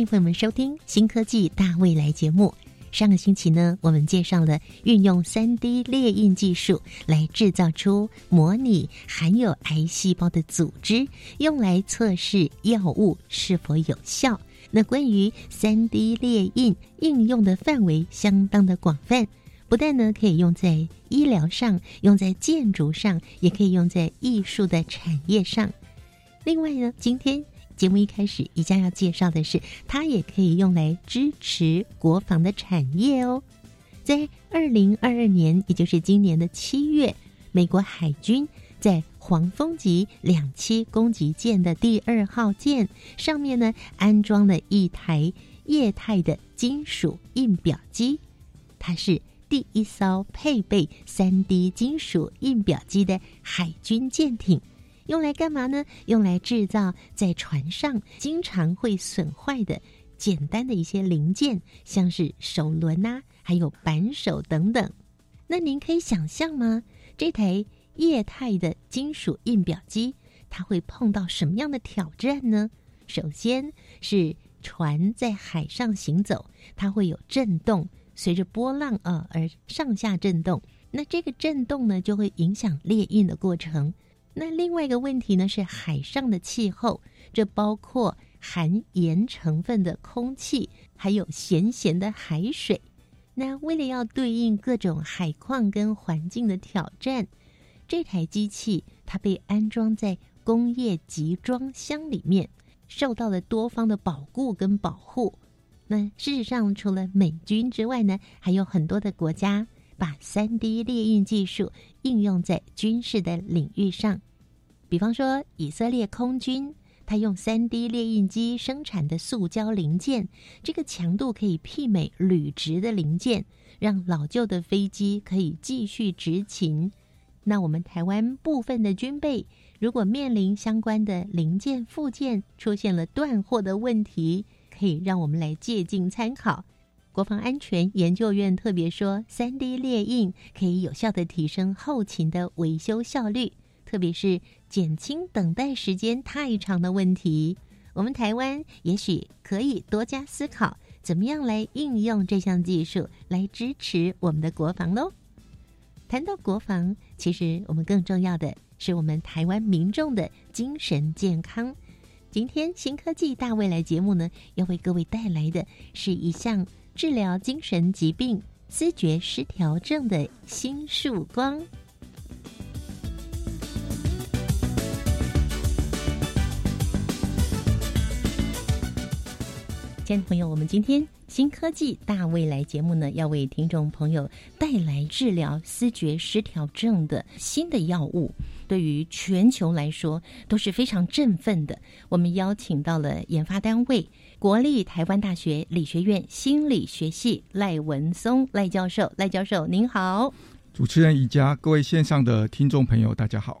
迎朋友们收听《新科技大未来》节目。上个星期呢，我们介绍了运用三 D 列印技术来制造出模拟含有癌细胞的组织，用来测试药物是否有效。那关于三 D 列印应用的范围相当的广泛，不但呢可以用在医疗上，用在建筑上，也可以用在艺术的产业上。另外呢，今天。节目一开始，宜家要介绍的是，它也可以用来支持国防的产业哦。在二零二二年，也就是今年的七月，美国海军在黄蜂级两栖攻击舰的第二号舰上面呢，安装了一台液态的金属印表机，它是第一艘配备三 D 金属印表机的海军舰艇。用来干嘛呢？用来制造在船上经常会损坏的简单的一些零件，像是手轮呐，还有扳手等等。那您可以想象吗？这台液态的金属印表机，它会碰到什么样的挑战呢？首先是船在海上行走，它会有震动，随着波浪啊而上下震动。那这个震动呢，就会影响列印的过程。那另外一个问题呢，是海上的气候，这包括含盐成分的空气，还有咸咸的海水。那为了要对应各种海况跟环境的挑战，这台机器它被安装在工业集装箱里面，受到了多方的保护跟保护。那事实上，除了美军之外呢，还有很多的国家。把三 D 列印技术应用在军事的领域上，比方说以色列空军，它用三 D 列印机生产的塑胶零件，这个强度可以媲美铝制的零件，让老旧的飞机可以继续执勤。那我们台湾部分的军备，如果面临相关的零件附件出现了断货的问题，可以让我们来借鉴参考。国防安全研究院特别说，三 D 列印可以有效的提升后勤的维修效率，特别是减轻等待时间太长的问题。我们台湾也许可以多加思考，怎么样来应用这项技术来支持我们的国防喽。谈到国防，其实我们更重要的是我们台湾民众的精神健康。今天新科技大未来节目呢，要为各位带来的是一项。治疗精神疾病、思觉失调症的新曙光。亲爱的朋友，我们今天新科技大未来节目呢，要为听众朋友带来治疗思觉失调症的新的药物。对于全球来说都是非常振奋的。我们邀请到了研发单位国立台湾大学理学院心理学系赖文松赖教授，赖教授您好，主持人宜家，各位线上的听众朋友，大家好。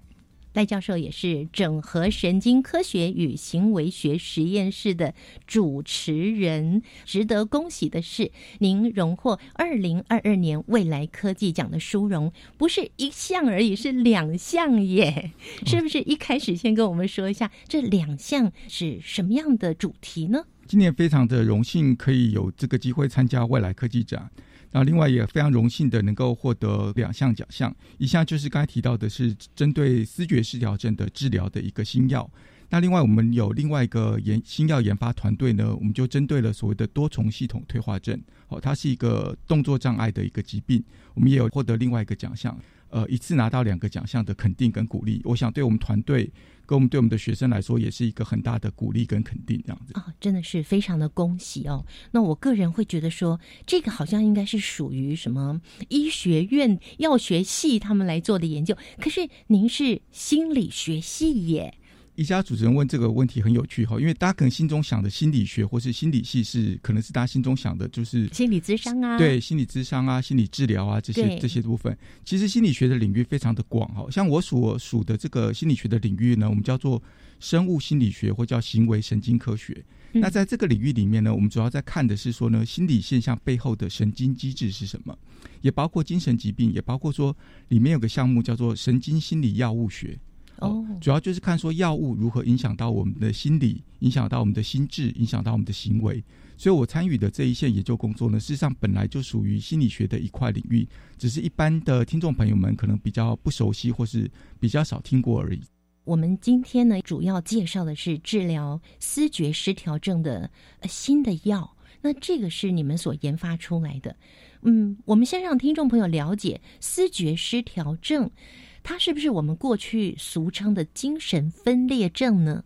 赖教授也是整合神经科学与行为学实验室的主持人。值得恭喜的是，您荣获二零二二年未来科技奖的殊荣，不是一项而已，是两项耶！是不是？一开始先跟我们说一下，这两项是什么样的主题呢？今年非常的荣幸，可以有这个机会参加未来科技奖。那另外也非常荣幸的能够获得两项奖项，一项就是刚才提到的是针对思觉失调症的治疗的一个新药，那另外，我们有另外一个研新药研发团队呢，我们就针对了所谓的多重系统退化症，哦，它是一个动作障碍的一个疾病，我们也有获得另外一个奖项，呃，一次拿到两个奖项的肯定跟鼓励。我想对我们团队。跟我们对我们的学生来说，也是一个很大的鼓励跟肯定，这样子啊，真的是非常的恭喜哦。那我个人会觉得说，这个好像应该是属于什么医学院药学系他们来做的研究，可是您是心理学系耶。一家主持人问这个问题很有趣哈，因为大家可能心中想的心理学或是心理系是，可能是大家心中想的就是心理咨商啊，对，心理咨商啊，心理治疗啊这些这些部分。其实心理学的领域非常的广哈，像我所属的这个心理学的领域呢，我们叫做生物心理学或叫行为神经科学。那在这个领域里面呢，我们主要在看的是说呢，心理现象背后的神经机制是什么，也包括精神疾病，也包括说里面有个项目叫做神经心理药物学。哦，主要就是看说药物如何影响到我们的心理，影响到我们的心智，影响到我们的行为。所以我参与的这一线研究工作呢，事实上本来就属于心理学的一块领域，只是一般的听众朋友们可能比较不熟悉，或是比较少听过而已。我们今天呢，主要介绍的是治疗思觉失调症的新的药。那这个是你们所研发出来的。嗯，我们先让听众朋友了解思觉失调症。它是不是我们过去俗称的精神分裂症呢？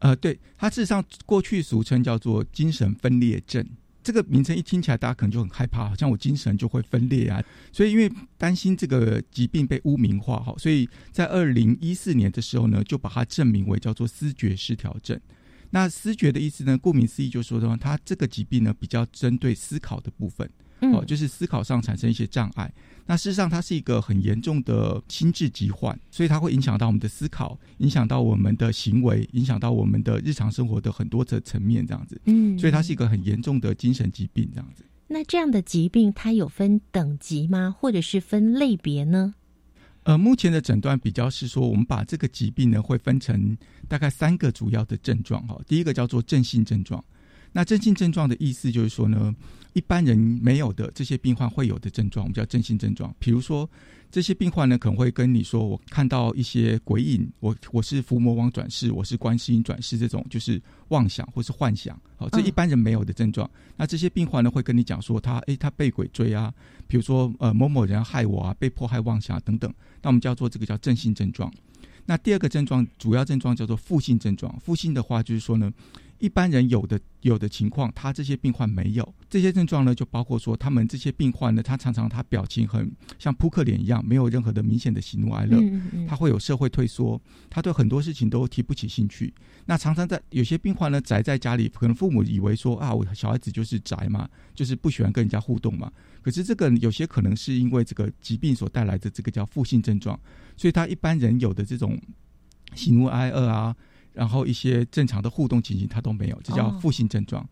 呃，对，它事实上过去俗称叫做精神分裂症。这个名称一听起来，大家可能就很害怕，好像我精神就会分裂啊。所以因为担心这个疾病被污名化，哈，所以在二零一四年的时候呢，就把它证明为叫做思觉失调症。那思觉的意思呢，顾名思义，就说的话，它这个疾病呢，比较针对思考的部分。哦，就是思考上产生一些障碍。那事实上，它是一个很严重的心智疾患，所以它会影响到我们的思考，影响到我们的行为，影响到我们的日常生活的很多的层面，这样子。嗯，所以它是一个很严重的精神疾病，这样子。那这样的疾病，它有分等级吗？或者是分类别呢？呃，目前的诊断比较是说，我们把这个疾病呢，会分成大概三个主要的症状。哈，第一个叫做正性症状。那正性症状的意思就是说呢。一般人没有的这些病患会有的症状，我们叫正性症状。比如说，这些病患呢可能会跟你说：“我看到一些鬼影，我我是伏魔王转世，我是观世音转世。”这种就是妄想或是幻想。好，这一般人没有的症状。那这些病患呢会跟你讲说：“他诶，他被鬼追啊，比如说呃某某人害我啊，被迫害妄想等等。”那我们叫做这个叫正性症状。那第二个症状，主要症状叫做负性症状。负性的话就是说呢。一般人有的有的情况，他这些病患没有这些症状呢，就包括说，他们这些病患呢，他常常他表情很像扑克脸一样，没有任何的明显的喜怒哀乐，他会有社会退缩，他对很多事情都提不起兴趣。那常常在有些病患呢，宅在家里，可能父母以为说啊，我小孩子就是宅嘛，就是不喜欢跟人家互动嘛。可是这个有些可能是因为这个疾病所带来的这个叫负性症状，所以他一般人有的这种喜怒哀乐啊。然后一些正常的互动情形他都没有，这叫负性症状。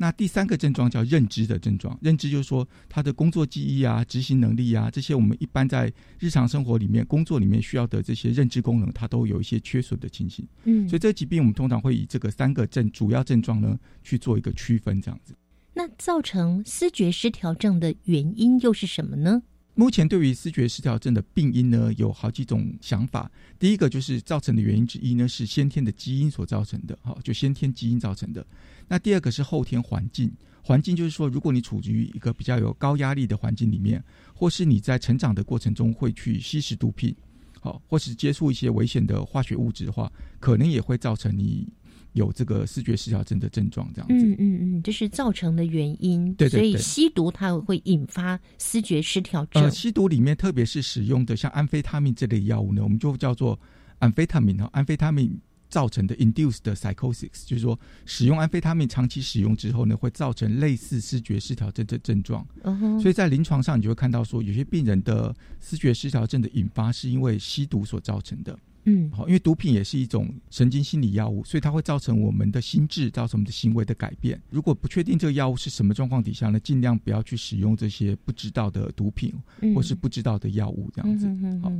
那第三个症状叫认知的症状，认知就是说他的工作记忆啊、执行能力啊这些，我们一般在日常生活里面、工作里面需要的这些认知功能，它都有一些缺损的情形。嗯，所以这个疾病我们通常会以这个三个症主要症状呢去做一个区分，这样子。那造成思觉失调症的原因又是什么呢？目前对于思觉失调症的病因呢，有好几种想法。第一个就是造成的原因之一呢，是先天的基因所造成的，哈，就先天基因造成的。那第二个是后天环境，环境就是说，如果你处于一个比较有高压力的环境里面，或是你在成长的过程中会去吸食毒品，好，或是接触一些危险的化学物质的话，可能也会造成你。有这个视觉失调症的症状，这样子，嗯嗯嗯，这是造成的原因。对对对，所以吸毒它会引发视觉失调症。呃，吸毒里面特别是使用的像安非他命这类药物呢，我们就叫做安非他命哈，安非他命造成的 induced psychosis，就是说使用安非他命长期使用之后呢，会造成类似视觉失调症的症状。嗯哼，所以在临床上你就会看到说，有些病人的视觉失调症的引发是因为吸毒所造成的。嗯，好，因为毒品也是一种神经心理药物，所以它会造成我们的心智，造成我们的行为的改变。如果不确定这个药物是什么状况底下呢，尽量不要去使用这些不知道的毒品或是不知道的药物，这样子。好，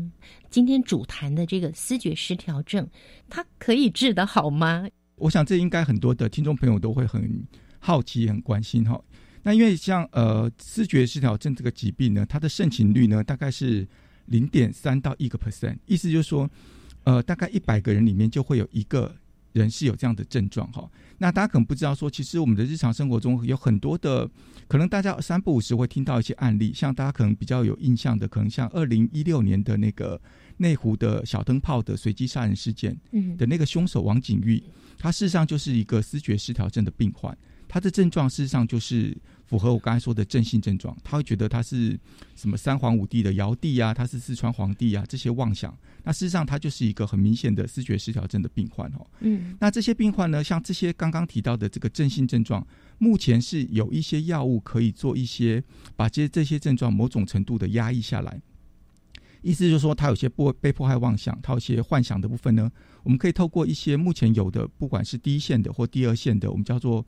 今天主谈的这个思觉失调症，它可以治得好吗？我想这应该很多的听众朋友都会很好奇、很关心哈。那因为像呃思觉失调症这个疾病呢，它的盛行率呢大概是零点三到一个 percent，意思就是说。呃，大概一百个人里面就会有一个人是有这样的症状哈。那大家可能不知道说，其实我们的日常生活中有很多的，可能大家三不五时会听到一些案例，像大家可能比较有印象的，可能像二零一六年的那个内湖的小灯泡的随机杀人事件的那个凶手王景玉，他事实上就是一个思觉失调症的病患，他的症状事实上就是。符合我刚才说的正性症状，他会觉得他是什么三皇五帝的尧帝啊，他是四川皇帝啊，这些妄想。那事实上，他就是一个很明显的思觉失调症的病患哦。嗯，那这些病患呢，像这些刚刚提到的这个正性症状，目前是有一些药物可以做一些把这些这些症状某种程度的压抑下来。意思就是说，他有些不被迫害妄想，他有些幻想的部分呢，我们可以透过一些目前有的，不管是第一线的或第二线的，我们叫做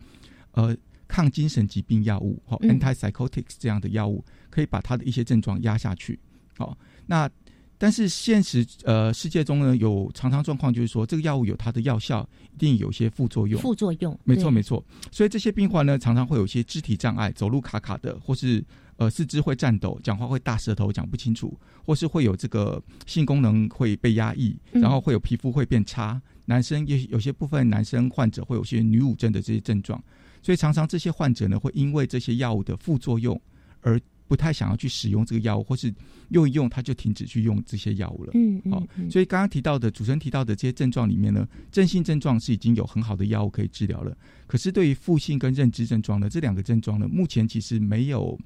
呃。抗精神疾病药物，哈，antipsychotics 这样的药物，可以把他的一些症状压下去。好，那但是现实呃世界中呢，有常常状况就是说，这个药物有它的药效，一定有些副作用。副作用，没错没错。所以这些病患呢，常常会有一些肢体障碍，走路卡卡的，或是呃四肢会颤抖，讲话会大舌头，讲不清楚，或是会有这个性功能会被压抑，然后会有皮肤会变差。男生也有些部分男生患者会有些女乳症的这些症状。所以常常这些患者呢，会因为这些药物的副作用而不太想要去使用这个药物，或是用一用他就停止去用这些药物了。嗯嗯。好，所以刚刚提到的主持人提到的这些症状里面呢，正性症状是已经有很好的药物可以治疗了。可是对于负性跟认知症状呢，这两个症状呢，目前其实没有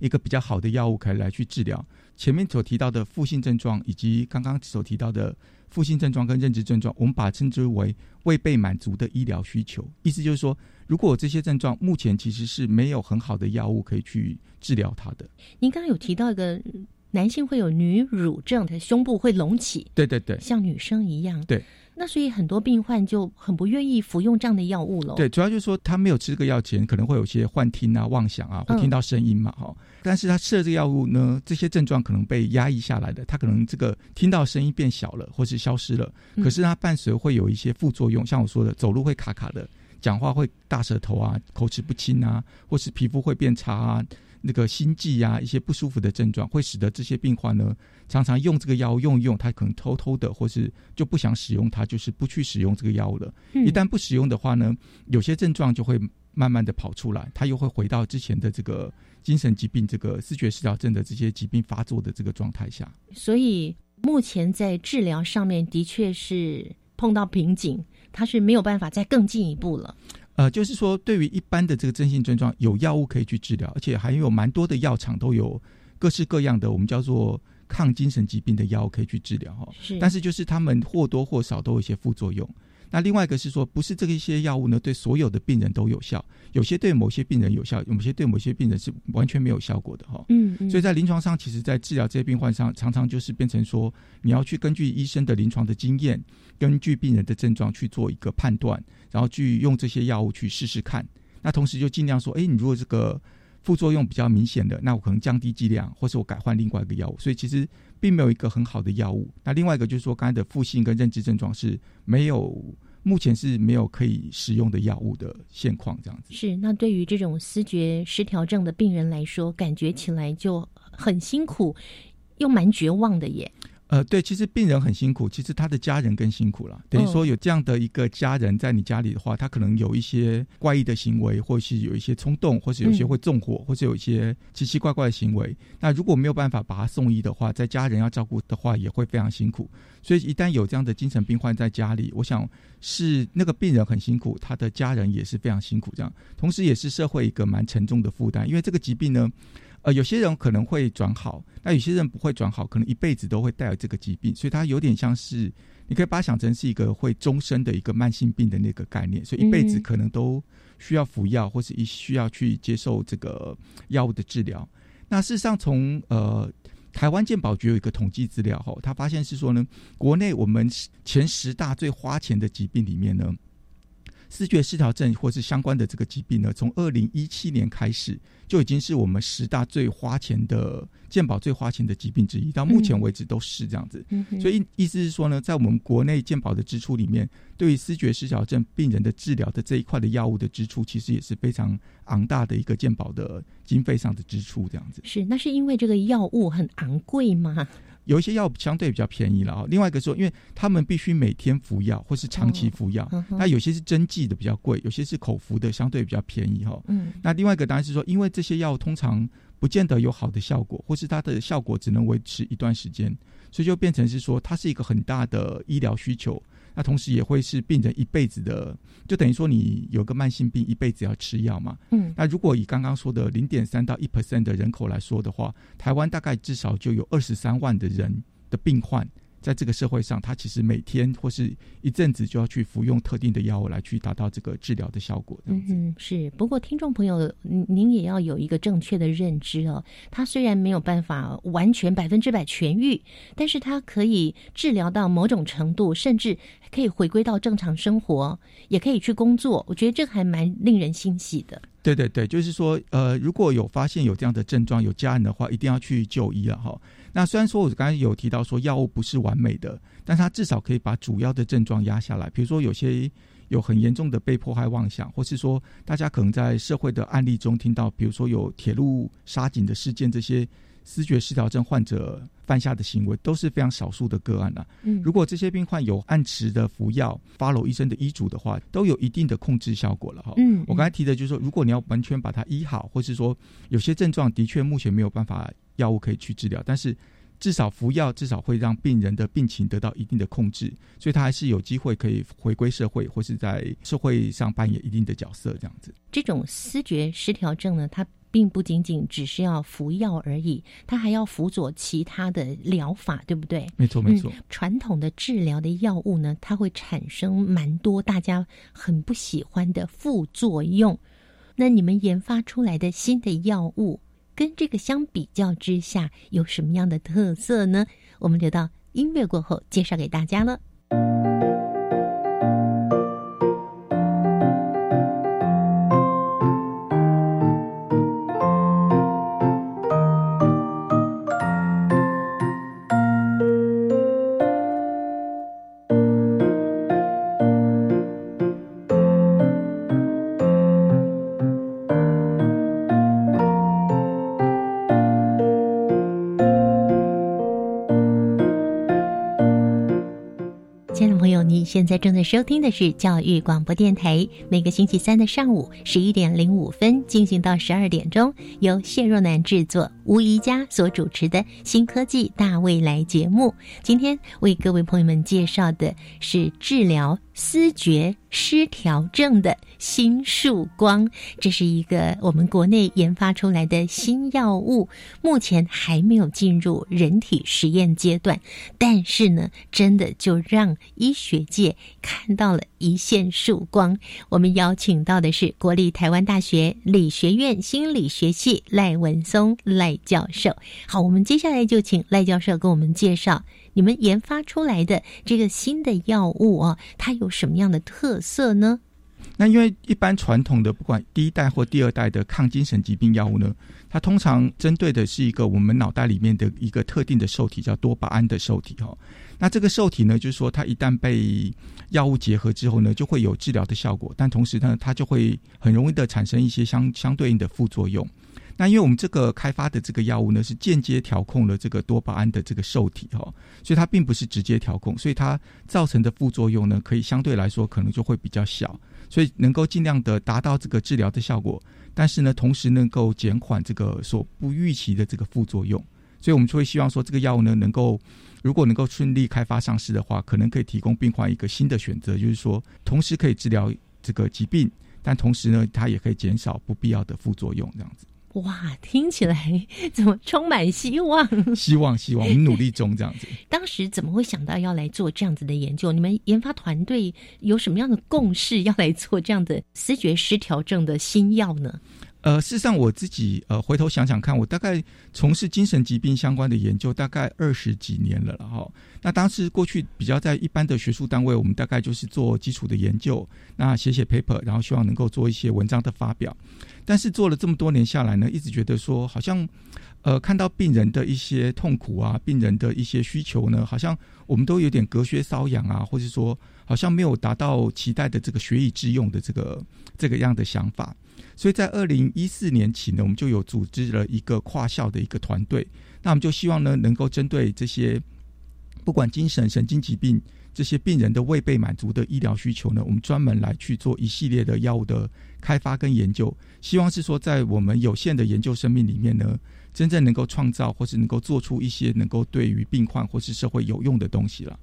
一个比较好的药物可以来去治疗。前面所提到的负性症状，以及刚刚所提到的。负性症状跟认知症状，我们把它称之为未被满足的医疗需求。意思就是说，如果这些症状目前其实是没有很好的药物可以去治疗它的。您刚刚有提到一个男性会有女乳症，他胸部会隆起，对对对，像女生一样。对。那所以很多病患就很不愿意服用这样的药物了。对，主要就是说他没有吃这个药前，可能会有些幻听啊、妄想啊，会听到声音嘛，哈。但是他吃了这个药物呢，这些症状可能被压抑下来的，他可能这个听到声音变小了，或是消失了。可是他伴随会有一些副作用，像我说的，走路会卡卡的，讲话会大舌头啊，口齿不清啊，或是皮肤会变差啊。那个心悸啊，一些不舒服的症状，会使得这些病患呢，常常用这个药用一用，他可能偷偷的，或是就不想使用它，就是不去使用这个药物了。一旦不使用的话呢，有些症状就会慢慢的跑出来，他又会回到之前的这个精神疾病、这个视觉失调症的这些疾病发作的这个状态下。所以目前在治疗上面的确是碰到瓶颈，他是没有办法再更进一步了。呃，就是说，对于一般的这个真性症状，有药物可以去治疗，而且还有蛮多的药厂都有各式各样的我们叫做抗精神疾病的药可以去治疗哈。是，但是就是他们或多或少都有一些副作用。那另外一个是说，不是这一些药物呢，对所有的病人都有效，有些对某些病人有效，有些对某些病人是完全没有效果的哈。嗯嗯。所以在临床上，其实，在治疗这些病患上，常常就是变成说，你要去根据医生的临床的经验，根据病人的症状去做一个判断，然后去用这些药物去试试看。那同时就尽量说，哎，你如果这个副作用比较明显的，那我可能降低剂量，或是我改换另外一个药物。所以其实。并没有一个很好的药物。那另外一个就是说，刚才的复性跟认知症状是没有，目前是没有可以使用的药物的现况，这样子。是。那对于这种思觉失调症的病人来说，感觉起来就很辛苦，又蛮绝望的耶。呃，对，其实病人很辛苦，其实他的家人更辛苦了。等于说有这样的一个家人在你家里的话，他可能有一些怪异的行为，或是有一些冲动，或是有些会纵火，或是有一些奇奇怪怪的行为。那如果没有办法把他送医的话，在家人要照顾的话，也会非常辛苦。所以一旦有这样的精神病患在家里，我想是那个病人很辛苦，他的家人也是非常辛苦。这样，同时也是社会一个蛮沉重的负担，因为这个疾病呢。呃，有些人可能会转好，那有些人不会转好，可能一辈子都会带有这个疾病，所以它有点像是，你可以把它想成是一个会终身的一个慢性病的那个概念，所以一辈子可能都需要服药，或是一需要去接受这个药物的治疗。那事实上，从呃台湾健保局有一个统计资料哈，他发现是说呢，国内我们前十大最花钱的疾病里面呢。视觉失调症或是相关的这个疾病呢，从二零一七年开始就已经是我们十大最花钱的健保最花钱的疾病之一，到目前为止都是这样子。所以意思是说呢，在我们国内健保的支出里面，对于视觉失调症病人的治疗的这一块的药物的支出，其实也是非常昂大的一个健保的经费上的支出，这样子。是，那是因为这个药物很昂贵吗？有一些药相对比较便宜了啊。另外一个说，因为他们必须每天服药或是长期服药，那有些是针剂的比较贵，有些是口服的相对比较便宜哈。嗯，那另外一个当然是说，因为这些药通常不见得有好的效果，或是它的效果只能维持一段时间，所以就变成是说，它是一个很大的医疗需求。那同时也会是病人一辈子的，就等于说你有个慢性病，一辈子要吃药嘛。嗯，那如果以刚刚说的零点三到一 percent 的人口来说的话，台湾大概至少就有二十三万的人的病患。在这个社会上，他其实每天或是一阵子就要去服用特定的药物来去达到这个治疗的效果。嗯，是。不过，听众朋友，您也要有一个正确的认知哦。他虽然没有办法完全百分之百痊愈，但是他可以治疗到某种程度，甚至可以回归到正常生活，也可以去工作。我觉得这还蛮令人欣喜的。对对对，就是说，呃，如果有发现有这样的症状，有家人的话，一定要去就医了哈。那虽然说我刚才有提到说药物不是完美的，但它至少可以把主要的症状压下来。比如说有些有很严重的被迫害妄想，或是说大家可能在社会的案例中听到，比如说有铁路杀警的事件，这些思觉失调症患者犯下的行为都是非常少数的个案了。嗯，如果这些病患有按时的服药，follow 医生的医嘱的话，都有一定的控制效果了哈。嗯，我刚才提的就是说，如果你要完全把它医好，或是说有些症状的确目前没有办法。药物可以去治疗，但是至少服药，至少会让病人的病情得到一定的控制，所以他还是有机会可以回归社会，或是在社会上扮演一定的角色。这样子，这种思觉失调症呢，它并不仅仅只是要服药而已，它还要辅佐其他的疗法，对不对？没错，没错。传统的治疗的药物呢，它会产生蛮多大家很不喜欢的副作用。那你们研发出来的新的药物？跟这个相比较之下，有什么样的特色呢？我们留到音乐过后介绍给大家了。在正在收听的是教育广播电台，每个星期三的上午十一点零五分进行到十二点钟，由谢若楠制作、吴怡佳所主持的新科技大未来节目。今天为各位朋友们介绍的是治疗。思觉失调症的新曙光，这是一个我们国内研发出来的新药物，目前还没有进入人体实验阶段。但是呢，真的就让医学界看到了一线曙光。我们邀请到的是国立台湾大学理学院心理学系赖文松赖教授。好，我们接下来就请赖教授给我们介绍。你们研发出来的这个新的药物啊，它有什么样的特色呢？那因为一般传统的不管第一代或第二代的抗精神疾病药物呢，它通常针对的是一个我们脑袋里面的一个特定的受体，叫多巴胺的受体哈。那这个受体呢，就是说它一旦被药物结合之后呢，就会有治疗的效果，但同时呢，它就会很容易的产生一些相相对应的副作用。那因为我们这个开发的这个药物呢，是间接调控了这个多巴胺的这个受体哈，所以它并不是直接调控，所以它造成的副作用呢，可以相对来说可能就会比较小，所以能够尽量的达到这个治疗的效果，但是呢，同时能够减缓这个所不预期的这个副作用，所以我们就会希望说，这个药物呢，能够如果能够顺利开发上市的话，可能可以提供病患一个新的选择，就是说，同时可以治疗这个疾病，但同时呢，它也可以减少不必要的副作用，这样子。哇，听起来 怎么充满希望？希望，希望，我们努力中这样子。当时怎么会想到要来做这样子的研究？你们研发团队有什么样的共识，要来做这样的思觉失调症的新药呢？呃，事实上，我自己呃回头想想看，我大概从事精神疾病相关的研究大概二十几年了了哈。那当时过去比较在一般的学术单位，我们大概就是做基础的研究，那写写 paper，然后希望能够做一些文章的发表。但是做了这么多年下来呢，一直觉得说，好像，呃，看到病人的一些痛苦啊，病人的一些需求呢，好像我们都有点隔靴搔痒啊，或者说，好像没有达到期待的这个学以致用的这个这个样的想法。所以在二零一四年起呢，我们就有组织了一个跨校的一个团队。那我们就希望呢，能够针对这些不管精神、神经疾病这些病人的未被满足的医疗需求呢，我们专门来去做一系列的药物的开发跟研究。希望是说，在我们有限的研究生命里面呢，真正能够创造或是能够做出一些能够对于病患或是社会有用的东西了。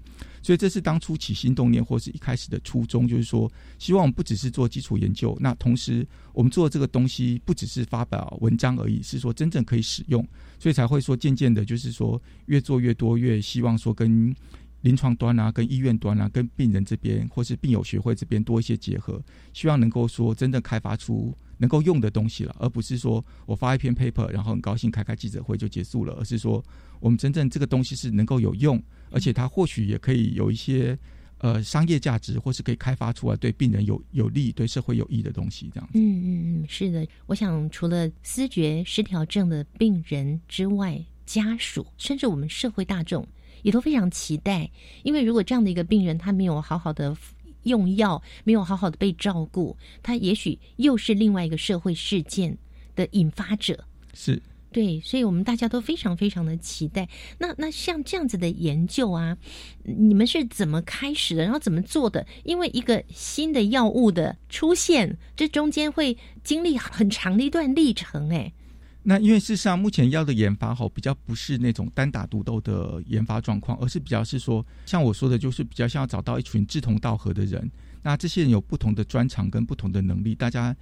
所以这是当初起心动念或是一开始的初衷，就是说，希望我们不只是做基础研究，那同时我们做这个东西不只是发表文章而已，是说真正可以使用，所以才会说渐渐的，就是说越做越多，越希望说跟临床端啊、跟医院端啊、跟病人这边或是病友学会这边多一些结合，希望能够说真正开发出。能够用的东西了，而不是说我发一篇 paper，然后很高兴开开记者会就结束了，而是说我们真正这个东西是能够有用，而且它或许也可以有一些呃商业价值，或是可以开发出来对病人有有利、对社会有益的东西。这样子。嗯嗯嗯，是的。我想除了思觉失调症的病人之外，家属甚至我们社会大众也都非常期待，因为如果这样的一个病人他没有好好的。用药没有好好的被照顾，他也许又是另外一个社会事件的引发者。是对，所以我们大家都非常非常的期待。那那像这样子的研究啊，你们是怎么开始的？然后怎么做的？因为一个新的药物的出现，这中间会经历很长的一段历程，哎。那因为事实上，目前药的研发吼比较不是那种单打独斗的研发状况，而是比较是说，像我说的，就是比较像要找到一群志同道合的人。那这些人有不同的专长跟不同的能力，大家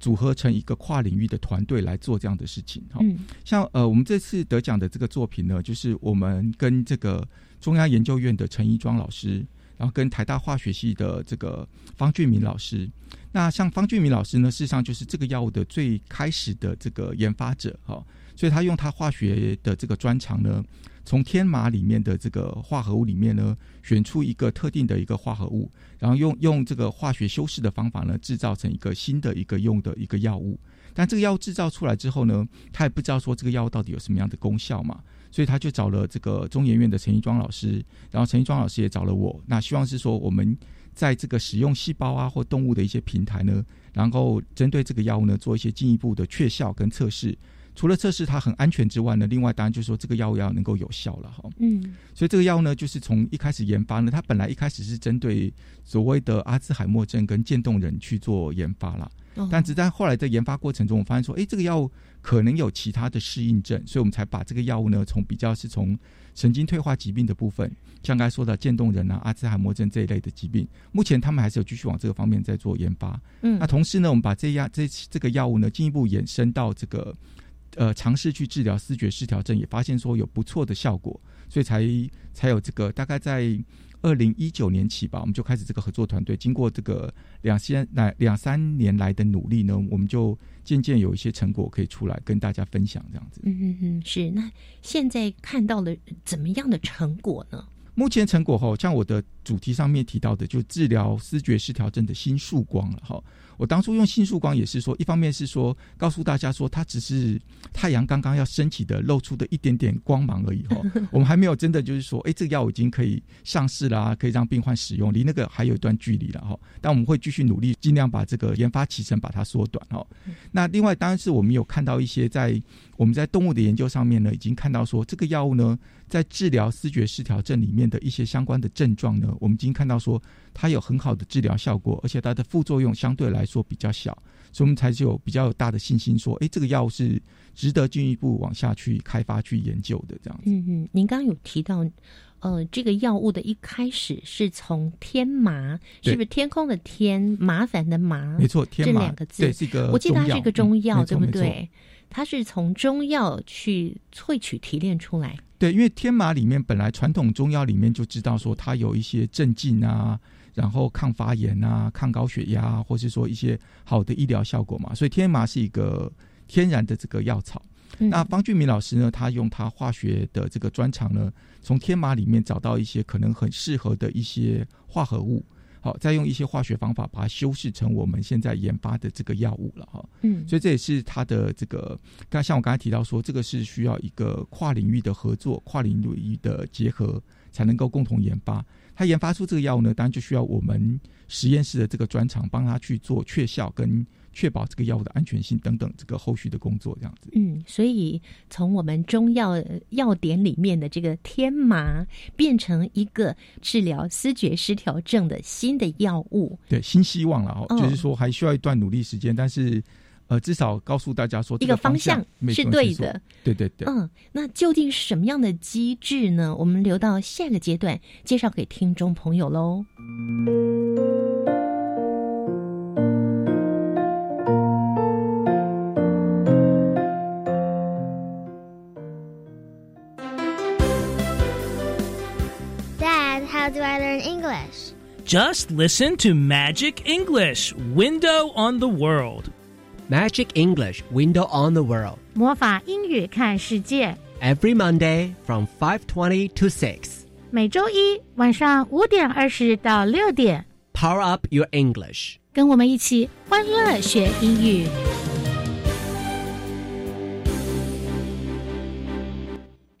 组合成一个跨领域的团队来做这样的事情。哈，像呃，我们这次得奖的这个作品呢，就是我们跟这个中央研究院的陈一庄老师。然后跟台大化学系的这个方俊明老师，那像方俊明老师呢，事实上就是这个药物的最开始的这个研发者哈，所以他用他化学的这个专长呢，从天麻里面的这个化合物里面呢，选出一个特定的一个化合物，然后用用这个化学修饰的方法呢，制造成一个新的一个用的一个药物。但这个药物制造出来之后呢，他也不知道说这个药物到底有什么样的功效嘛。所以他就找了这个中研院的陈一庄老师，然后陈一庄老师也找了我。那希望是说，我们在这个使用细胞啊或动物的一些平台呢，然后针对这个药物呢做一些进一步的确效跟测试。除了测试它很安全之外呢，另外当然就是说这个药物要能够有效了哈。嗯，所以这个药物呢，就是从一开始研发呢，它本来一开始是针对所谓的阿兹海默症跟渐冻人去做研发了。但只在后来在研发过程中，我发现说，哎，这个药物可能有其他的适应症，所以我们才把这个药物呢，从比较是从神经退化疾病的部分，像刚才说的渐冻人啊、阿兹海默症这一类的疾病，目前他们还是有继续往这个方面在做研发。嗯，那同时呢，我们把这样这这个药物呢，进一步延伸到这个呃，尝试去治疗视觉失调症，也发现说有不错的效果，所以才才有这个大概在。二零一九年起吧，我们就开始这个合作团队。经过这个两三来两三年来的努力呢，我们就渐渐有一些成果可以出来跟大家分享，这样子。嗯嗯嗯，是。那现在看到了怎么样的成果呢？目前成果哈，像我的主题上面提到的，就治疗视觉失调症的新曙光了哈。我当初用新曙光也是说，一方面是说告诉大家说，它只是太阳刚刚要升起的露出的一点点光芒而已哈。我们还没有真的就是说，哎，这个药已经可以上市啦，可以让病患使用，离那个还有一段距离了哈。但我们会继续努力，尽量把这个研发期程把它缩短哈。那另外当然是我们有看到一些在我们在动物的研究上面呢，已经看到说这个药物呢，在治疗思觉失调症里面的一些相关的症状呢，我们已经看到说。它有很好的治疗效果，而且它的副作用相对来说比较小，所以我们才有比较大的信心说，哎，这个药是值得进一步往下去开发、去研究的这样子。嗯嗯，您刚刚有提到，呃，这个药物的一开始是从天麻，是不是天空的天，麻烦的麻？没错，天麻两个字，对，是一个我记得它是一个中药，对不对？它是从中药去萃取提炼出来。对，因为天麻里面本来传统中药里面就知道说它有一些镇静啊。然后抗发炎啊，抗高血压，或是说一些好的医疗效果嘛，所以天麻是一个天然的这个药草。那方俊明老师呢，他用他化学的这个专长呢，从天麻里面找到一些可能很适合的一些化合物，好，再用一些化学方法把它修饰成我们现在研发的这个药物了哈。嗯，所以这也是他的这个，刚像我刚才提到说，这个是需要一个跨领域的合作，跨领域的结合，才能够共同研发。他研发出这个药物呢，当然就需要我们实验室的这个专长帮他去做确效跟确保这个药物的安全性等等这个后续的工作这样子。嗯，所以从我们中药药典里面的这个天麻，变成一个治疗思觉失调症的新的药物。对，新希望了哦，嗯就是说还需要一段努力时间，但是呃，至少告诉大家说一个方向是对的，对对对。嗯，那究竟是什么样的机制呢？我们留到下个阶段介绍给听众朋友喽。Dad, how do I learn English? Just listen to Magic English Window on the World. Magic English Window on the World. 魔法英语看世界， Every Monday from 5:20 to 6. 每周一晚上五点二十到六点， Power up your English. 跟我们一起欢乐学英语。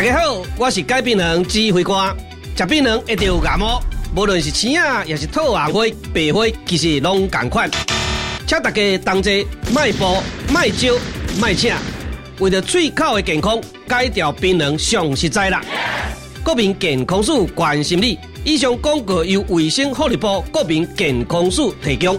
大家好，我是改变人指挥官。食槟榔一定有牙毛，无论是青啊，也是透红花、白花，其实拢同款。请大家同齐迈步、迈招、迈请，为了喙口的健康，戒掉槟榔上实在啦。国民健康署关心你。以上广告由卫生福利部国民健康署提供。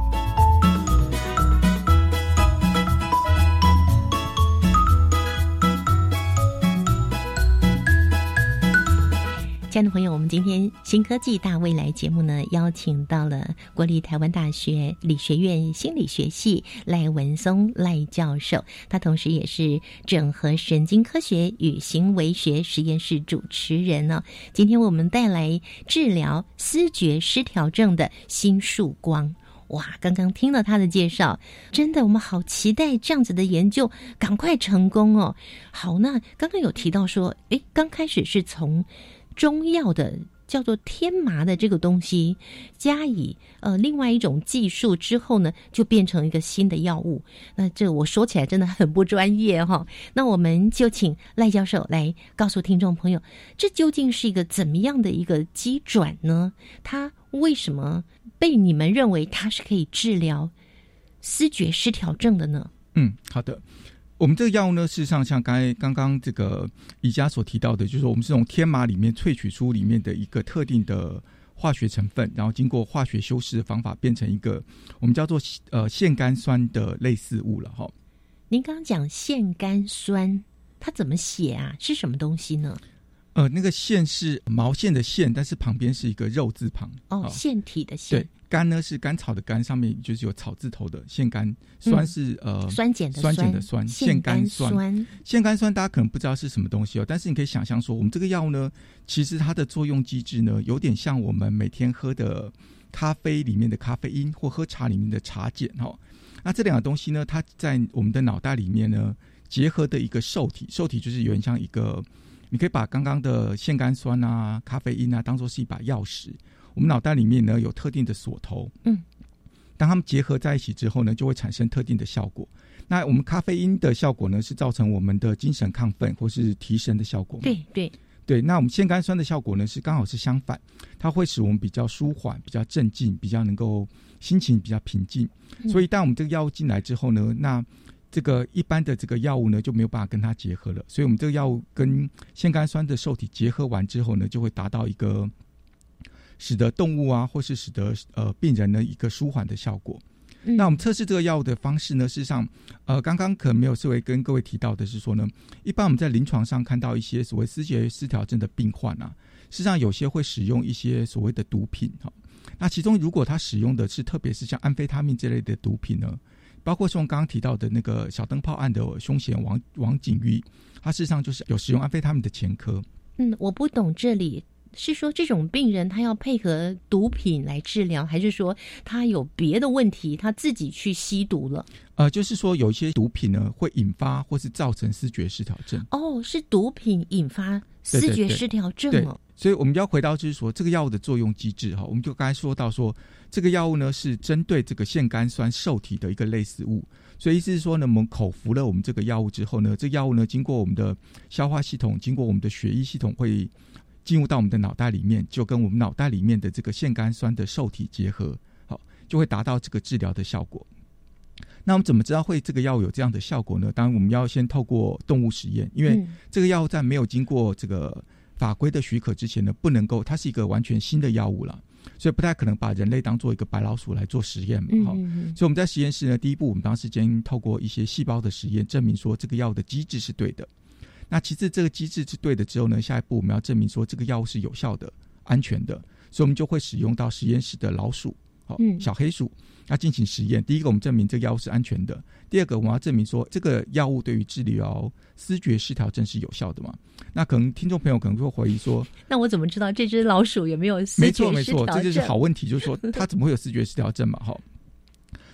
亲爱的朋友，我们今天新科技大未来节目呢，邀请到了国立台湾大学理学院心理学系赖文松赖教授，他同时也是整合神经科学与行为学实验室主持人呢、今天我们带来治疗思觉失调症的新曙光。哇，刚刚听了他的介绍，真的我们好期待这样子的研究赶快成功哦。好，那刚刚有提到说，诶，刚开始是从中药的叫做天麻的这个东西，加以呃另外一种技术之后呢，就变成一个新的药物。那这我说起来真的很不专业哈、那我们就请赖教授来告诉听众朋友，这究竟是一个怎么样的一个机转呢？它为什么被你们认为它是可以治疗思觉失调症的呢？嗯，好的。我们这个药物呢，事实上像刚才刚刚这个宜家所提到的，就是我们是从天麻里面萃取出里面的一个特定的化学成分，然后经过化学修饰的方法，变成一个我们叫做呃腺苷酸的类似物了哈。您刚刚讲腺苷酸，它怎么写啊？是什么东西呢？呃，那个线是毛线的线，但是旁边是一个肉字旁。哦，腺体的腺对。，甘呢是甘草的甘，上面就是有草字头的腺苷，酸是、呃嗯酸碱的酸酸碱的酸，腺腺苷苷酸腺苷酸大家可能不知道是什么东西哦，但是你可以想象说，我们这个药呢，其实它的作用机制呢，有点像我们每天喝的咖啡里面的咖啡因，或喝茶里面的茶碱哦。那这两个东西呢，它在我们的脑袋里面呢，结合的一个受体，受体就是有点像一个，你可以把刚刚的腺苷酸啊、咖啡因啊，当做是一把钥匙。我们脑袋里面呢有特定的锁头，嗯，当它们结合在一起之后呢，就会产生特定的效果。那我们咖啡因的效果呢，是造成我们的精神亢奋或是提神的效果嘛。对对，对，那我们腺苷酸的效果呢是刚好是相反，它会使我们比较舒缓、比较镇静、比较能够心情比较平静。所以，当我们这个药物进来之后呢，那这个一般的这个药物呢就没有办法跟它结合了。所以我们这个药物跟腺苷酸的受体结合完之后呢，就会达到一个使得动物啊，或是使得呃病人的一个舒缓的效果。那我们测试这个药物的方式呢？事实上，呃，刚刚可能没有思维跟各位提到的是说呢，一般我们在临床上看到一些所谓思觉失调症的病患啊，事实上有些会使用一些所谓的毒品哈。那其中如果他使用的是特别是像安非他命这类的毒品呢，包括像刚刚提到的那个小灯泡案的凶嫌王王景玉，他事实上就是有使用安非他命的前科。嗯，我不懂这里。是说这种病人他要配合毒品来治疗，还是说他有别的问题，他自己去吸毒了？呃，就是说有一些毒品呢会引发或是造成视觉失调症。哦，是毒品引发视觉失调症哦。所以我们要回到就是说这个药物的作用机制哈，我们就刚才说到说这个药物呢是针对这个腺苷酸受体的一个类似物，所以意思是说呢，我们口服了我们这个药物之后呢，这药物呢经过我们的消化系统，经过我们的血液系统会。进入到我们的脑袋里面，就跟我们脑袋里面的这个腺苷酸的受体结合，好，就会达到这个治疗的效果。那我们怎么知道会这个药物有这样的效果呢？当然，我们要先透过动物实验，因为这个药物在没有经过这个法规的许可之前呢，不能够，它是一个完全新的药物了，所以不太可能把人类当做一个白老鼠来做实验嘛。哈，所以我们在实验室呢，第一步我们当时先透过一些细胞的实验，证明说这个药的机制是对的。那其次，这个机制是对的之后呢，下一步我们要证明说这个药物是有效的、安全的，所以我们就会使用到实验室的老鼠，好，小黑鼠，要进行实验。第一个，我们证明这个药物是安全的；第二个，我们要证明说这个药物对于治疗思觉失调症是有效的嘛？那可能听众朋友可能会怀疑说，那我怎么知道这只老鼠有没有？没错，没错，这就是好问题，就是说它怎么会有思觉失调症嘛？哈，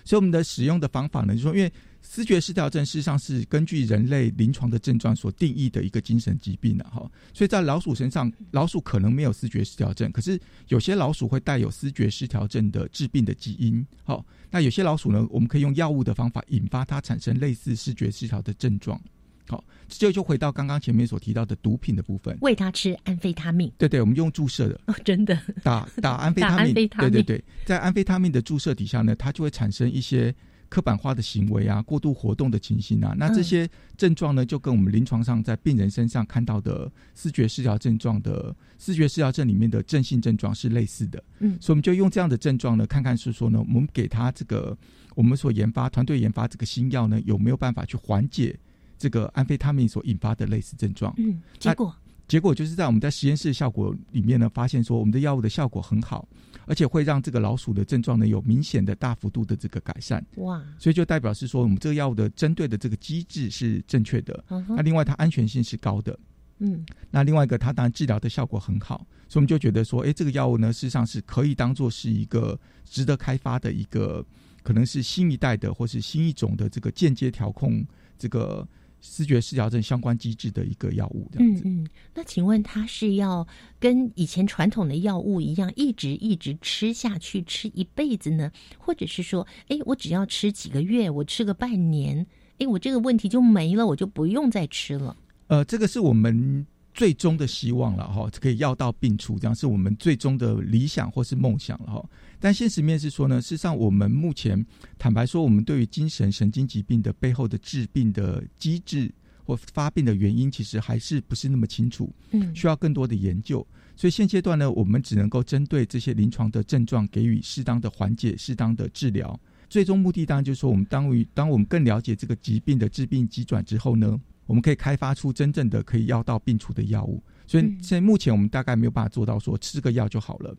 所以我们的使用的方法呢，就是说因为。思觉失调症事实上是根据人类临床的症状所定义的一个精神疾病的哈，所以在老鼠身上，老鼠可能没有思觉失调症，可是有些老鼠会带有思觉失调症的致病的基因。好，那有些老鼠呢，我们可以用药物的方法引发它产生类似视觉失调的症状。好，这就回到刚刚前面所提到的毒品的部分，喂它吃安非他命。对对，我们用注射的哦，真的打打安非他命。对对对，在安非他命的注射底下呢，它就会产生一些。刻板化的行为啊，过度活动的情形啊，那这些症状呢，就跟我们临床上在病人身上看到的视觉失调症状的视觉失调症里面的正性症状是类似的。嗯，所以我们就用这样的症状呢，看看是说呢，我们给他这个我们所研发团队研发这个新药呢，有没有办法去缓解这个安非他命所引发的类似症状？嗯，结果结果就是在我们在实验室效果里面呢，发现说我们的药物的效果很好。而且会让这个老鼠的症状呢有明显的大幅度的这个改善哇，所以就代表是说我们这个药物的针对的这个机制是正确的。那另外它安全性是高的，嗯，那另外一个它当然治疗的效果很好，所以我们就觉得说，哎，这个药物呢事实上是可以当做是一个值得开发的一个，可能是新一代的或是新一种的这个间接调控这个。视觉失调症相关机制的一个药物，这样子。嗯嗯，那请问它是要跟以前传统的药物一样，一直一直吃下去，吃一辈子呢？或者是说，哎，我只要吃几个月，我吃个半年，哎，我这个问题就没了，我就不用再吃了？呃，这个是我们。最终的希望了哈，可以药到病除，这样是我们最终的理想或是梦想了哈。但现实面是说呢，事实上我们目前坦白说，我们对于精神神经疾病的背后的治病的机制或发病的原因，其实还是不是那么清楚，嗯，需要更多的研究。所以现阶段呢，我们只能够针对这些临床的症状给予适当的缓解、适当的治疗。最终目的当然就是说，我们当于当我们更了解这个疾病的致病机转之后呢。我们可以开发出真正的可以药到病除的药物，所以现在目前我们大概没有办法做到说吃个药就好了。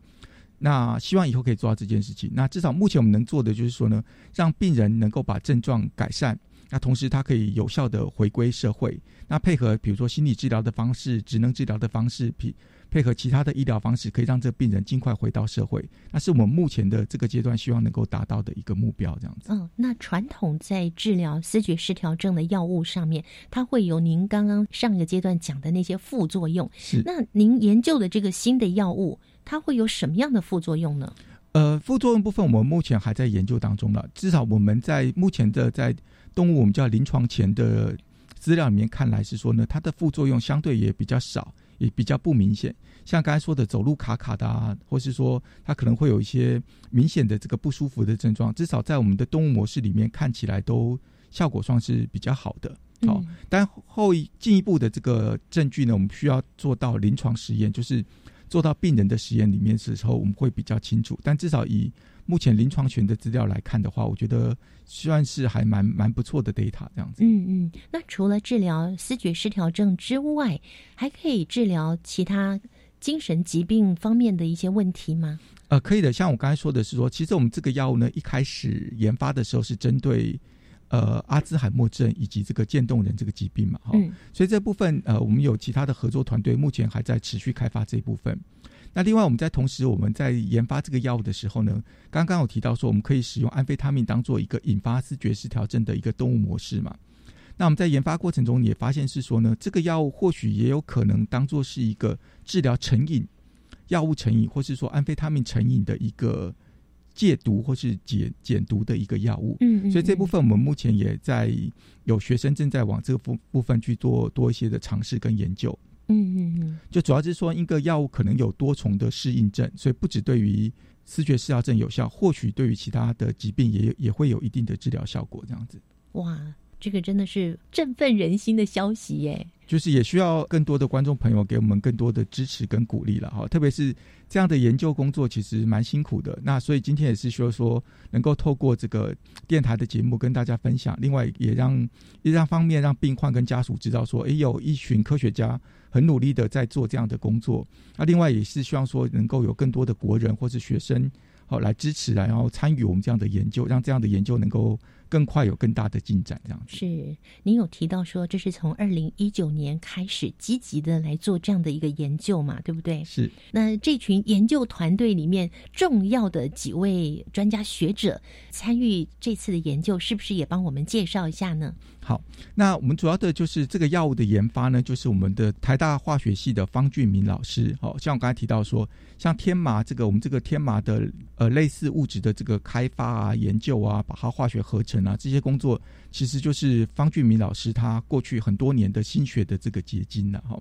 那希望以后可以做到这件事情。那至少目前我们能做的就是说呢，让病人能够把症状改善，那同时他可以有效的回归社会。那配合比如说心理治疗的方式、职能治疗的方式，比。配合其他的医疗方式，可以让这个病人尽快回到社会，那是我们目前的这个阶段希望能够达到的一个目标。这样子。嗯，那传统在治疗思觉失调症的药物上面，它会有您刚刚上一个阶段讲的那些副作用。是。那您研究的这个新的药物，它会有什么样的副作用呢？呃，副作用部分我们目前还在研究当中了。至少我们在目前的在动物我们叫临床前的资料里面看来是说呢，它的副作用相对也比较少。也比较不明显。像刚才说的走路卡卡的啊，或是说它可能会有一些明显的这个不舒服的症状，至少在我们的动物模式里面看起来都效果算是比较好的。好，但后进一步的这个证据呢，我们需要做到临床实验，就是做到病人的实验里面的时候，我们会比较清楚。但至少以目前临床学的资料来看的话，我觉得算是还蛮蛮不错的 data 这样子。嗯嗯，那除了治疗思觉失调症之外，还可以治疗其他精神疾病方面的一些问题吗？呃，可以的。像我刚才说的是说，其实我们这个药物呢，一开始研发的时候是针对。呃，阿兹海默症以及这个渐冻人这个疾病嘛，哈，所以这部分呃，我们有其他的合作团队，目前还在持续开发这一部分。那另外，我们在同时我们在研发这个药物的时候呢，刚刚有提到说，我们可以使用安非他命当做一个引发视觉失调症的一个动物模式嘛。那我们在研发过程中也发现是说呢，这个药物或许也有可能当做是一个治疗成瘾、药物成瘾，或是说安非他命成瘾的一个。戒毒或是减减毒的一个药物，嗯，所以这部分我们目前也在有学生正在往这个部部分去做多一些的尝试跟研究，嗯嗯嗯，就主要是说一个药物可能有多重的适应症，所以不止对于视觉失调症有效，或许对于其他的疾病也也会有一定的治疗效果，这样子。哇，这个真的是振奋人心的消息耶！就是也需要更多的观众朋友给我们更多的支持跟鼓励了哈，特别是这样的研究工作其实蛮辛苦的。那所以今天也是需要说能够透过这个电台的节目跟大家分享，另外也让也让方面让病患跟家属知道说，哎，有一群科学家很努力的在做这样的工作。那另外也是希望说能够有更多的国人或是学生好来支持，然后参与我们这样的研究，让这样的研究能够。更快有更大的进展，这样子是。您有提到说，这是从二零一九年开始积极的来做这样的一个研究嘛，对不对？是。那这群研究团队里面重要的几位专家学者参与这次的研究，是不是也帮我们介绍一下呢？好，那我们主要的就是这个药物的研发呢，就是我们的台大化学系的方俊明老师。好，像我刚才提到说，像天麻这个，我们这个天麻的呃类似物质的这个开发啊、研究啊，把它化学合成。啊，这些工作其实就是方俊明老师他过去很多年的心血的这个结晶了哈。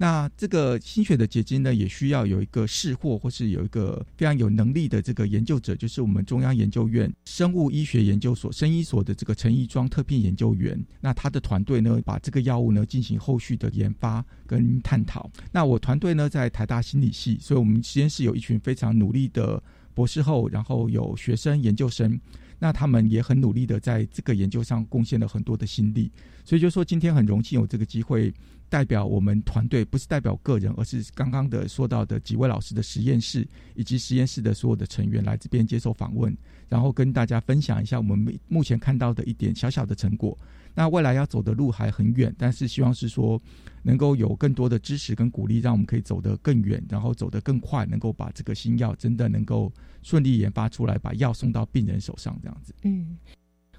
那这个心血的结晶呢，也需要有一个试货，或是有一个非常有能力的这个研究者，就是我们中央研究院生物医学研究所生医所的这个陈义庄特聘研究员。那他的团队呢，把这个药物呢进行后续的研发跟探讨。那我团队呢在台大心理系，所以我们实验室有一群非常努力的博士后，然后有学生研究生。那他们也很努力的在这个研究上贡献了很多的心力，所以就说今天很荣幸有这个机会，代表我们团队，不是代表个人，而是刚刚的说到的几位老师的实验室以及实验室的所有的成员来这边接受访问，然后跟大家分享一下我们目前看到的一点小小的成果。那未来要走的路还很远，但是希望是说能够有更多的支持跟鼓励，让我们可以走得更远，然后走得更快，能够把这个新药真的能够顺利研发出来，把药送到病人手上，这样子。嗯，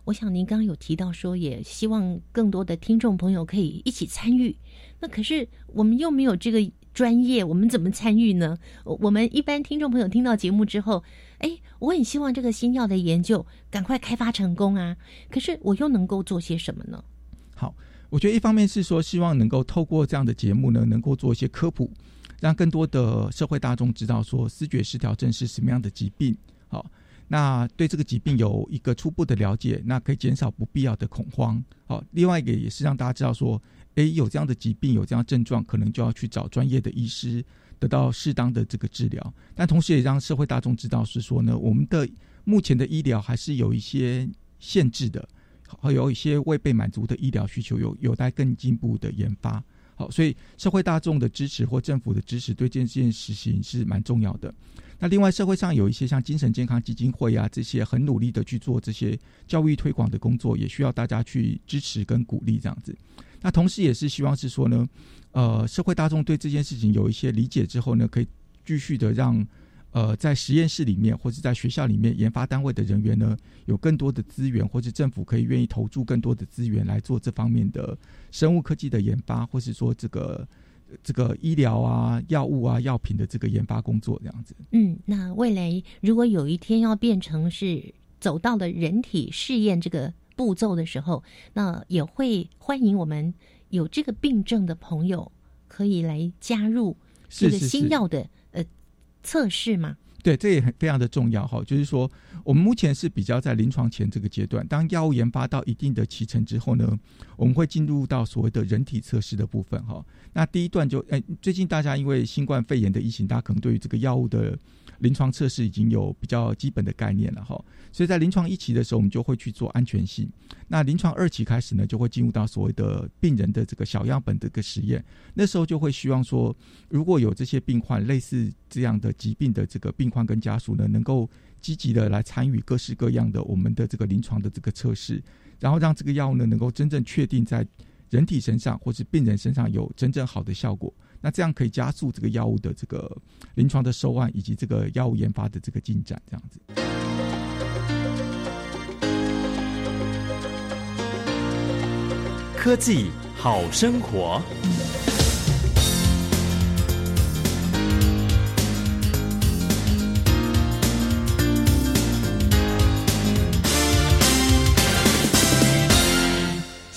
我想您刚刚有提到说，也希望更多的听众朋友可以一起参与。那可是我们又没有这个专业，我们怎么参与呢？我们一般听众朋友听到节目之后。哎，我很希望这个新药的研究赶快开发成功啊！可是我又能够做些什么呢？好，我觉得一方面是说，希望能够透过这样的节目呢，能够做一些科普，让更多的社会大众知道说，视觉失调症是什么样的疾病。好，那对这个疾病有一个初步的了解，那可以减少不必要的恐慌。好，另外一个也是让大家知道说，哎，有这样的疾病，有这样症状，可能就要去找专业的医师。得到适当的这个治疗，但同时也让社会大众知道是说呢，我们的目前的医疗还是有一些限制的，还有一些未被满足的医疗需求，有有待更进步的研发。好，所以社会大众的支持或政府的支持对这件事情是蛮重要的。那另外，社会上有一些像精神健康基金会啊，这些很努力的去做这些教育推广的工作，也需要大家去支持跟鼓励这样子。那同时也是希望是说呢。呃，社会大众对这件事情有一些理解之后呢，可以继续的让呃在实验室里面或者在学校里面研发单位的人员呢，有更多的资源，或者政府可以愿意投注更多的资源来做这方面的生物科技的研发，或是说这个这个医疗啊、药物啊、药品的这个研发工作这样子。嗯，那未来如果有一天要变成是走到了人体试验这个步骤的时候，那也会欢迎我们。有这个病症的朋友可以来加入这个新药的呃测试吗？对，这也很非常的重要哈。就是说，我们目前是比较在临床前这个阶段，当药物研发到一定的期程之后呢，我们会进入到所谓的人体测试的部分哈。那第一段就，哎，最近大家因为新冠肺炎的疫情，大家可能对于这个药物的临床测试已经有比较基本的概念了哈。所以在临床一期的时候，我们就会去做安全性。那临床二期开始呢，就会进入到所谓的病人的这个小样本的一个实验。那时候就会希望说，如果有这些病患类似这样的疾病的这个病患跟家属呢，能够积极的来参与各式各样的我们的这个临床的这个测试，然后让这个药物呢能够真正确定在人体身上或是病人身上有真正好的效果。那这样可以加速这个药物的这个临床的收案以及这个药物研发的这个进展，这样子。科技好生活。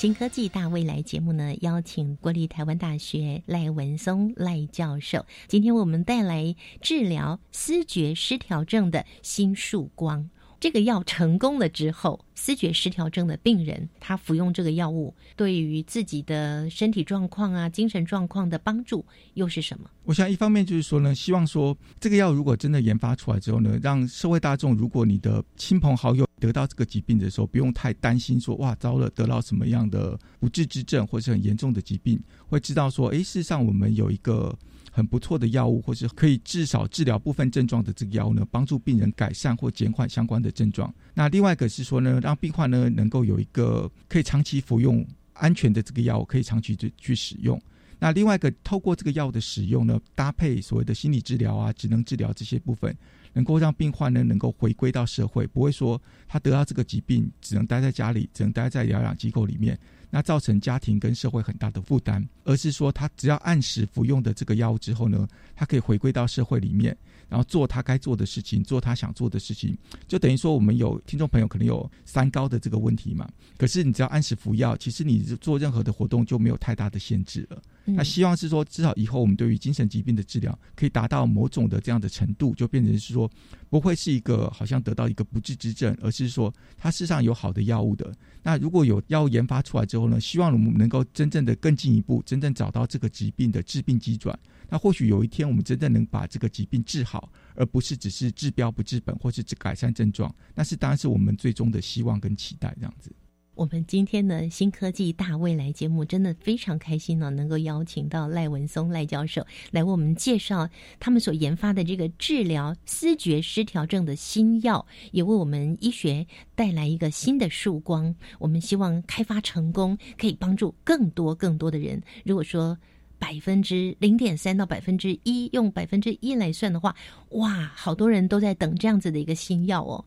新科技大未来节目呢，邀请国立台湾大学赖文松赖教授，今天我们带来治疗思觉失调症的新曙光。这个药成功了之后，思觉失调症的病人他服用这个药物，对于自己的身体状况啊、精神状况的帮助又是什么？我想一方面就是说呢，希望说这个药如果真的研发出来之后呢，让社会大众，如果你的亲朋好友得到这个疾病的时候，不用太担心说哇，糟了，得到什么样的不治之症或是很严重的疾病，会知道说，哎，事实上我们有一个。很不错的药物，或是可以至少治疗部分症状的这个药物呢，帮助病人改善或减缓相关的症状。那另外一个是说呢，让病患呢能够有一个可以长期服用安全的这个药物，可以长期去去使用。那另外一个透过这个药的使用呢，搭配所谓的心理治疗啊、职能治疗这些部分，能够让病患呢能够回归到社会，不会说他得到这个疾病只能待在家里，只能待在疗养机构里面。那造成家庭跟社会很大的负担，而是说他只要按时服用的这个药物之后呢，他可以回归到社会里面，然后做他该做的事情，做他想做的事情，就等于说我们有听众朋友可能有三高的这个问题嘛，可是你只要按时服药，其实你做任何的活动就没有太大的限制了。那希望是说，至少以后我们对于精神疾病的治疗可以达到某种的这样的程度，就变成是说，不会是一个好像得到一个不治之症，而是说它世上有好的药物的。那如果有药物研发出来之后呢，希望我们能够真正的更进一步，真正找到这个疾病的致病机转。那或许有一天我们真正能把这个疾病治好，而不是只是治标不治本，或是只改善症状。那是当然是我们最终的希望跟期待这样子。我们今天的新科技大未来节目真的非常开心呢，能够邀请到赖文松赖教授来为我们介绍他们所研发的这个治疗思觉失调症的新药，也为我们医学带来一个新的曙光。我们希望开发成功，可以帮助更多更多的人。如果说百分之零点三到百分之一，用百分之一来算的话，哇，好多人都在等这样子的一个新药哦。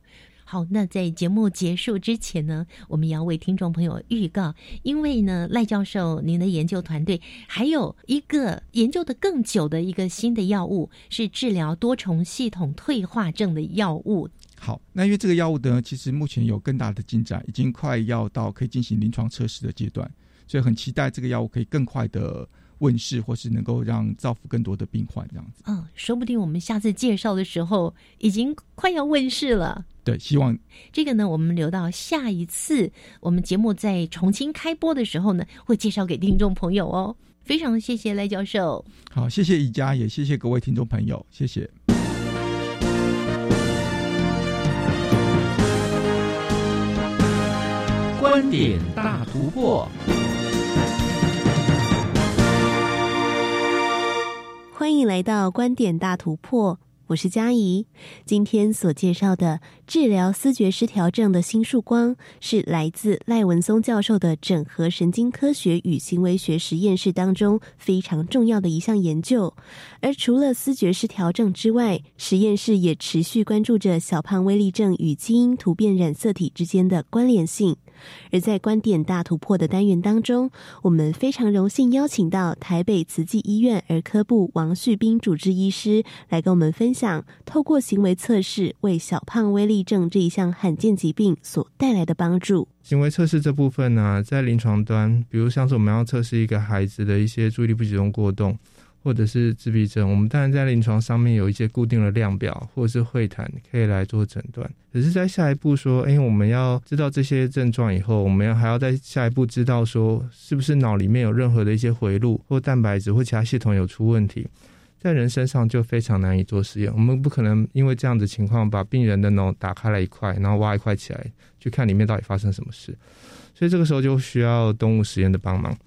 好，那在节目结束之前呢，我们要为听众朋友预告，因为呢，赖教授您的研究团队还有一个研究的更久的一个新的药物，是治疗多重系统退化症的药物。好，那因为这个药物呢，其实目前有更大的进展，已经快要到可以进行临床测试的阶段，所以很期待这个药物可以更快的。问世，或是能够让造福更多的病患，这样子。嗯，说不定我们下次介绍的时候，已经快要问世了。对，希望这个呢，我们留到下一次我们节目在重新开播的时候呢，会介绍给听众朋友哦。非常谢谢赖教授。好，谢谢宜家，也谢谢各位听众朋友，谢谢。观点大突破。欢迎来到观点大突破，我是佳怡。今天所介绍的治疗思觉失调症的新曙光，是来自赖文松教授的整合神经科学与行为学实验室当中非常重要的一项研究。而除了思觉失调症之外，实验室也持续关注着小胖威力症与基因突变染色体之间的关联性。而在观点大突破的单元当中，我们非常荣幸邀请到台北慈济医院儿科部王旭斌主治医师来跟我们分享，透过行为测试为小胖威力症这一项罕见疾病所带来的帮助。行为测试这部分呢，在临床端，比如像是我们要测试一个孩子的一些注意力不集中过动。或者是自闭症，我们当然在临床上面有一些固定的量表，或者是会谈可以来做诊断。可是，在下一步说，哎，我们要知道这些症状以后，我们要还要在下一步知道说，是不是脑里面有任何的一些回路或蛋白质或其他系统有出问题，在人身上就非常难以做实验。我们不可能因为这样的情况把病人的脑打开了一块，然后挖一块起来去看里面到底发生什么事，所以这个时候就需要动物实验的帮忙。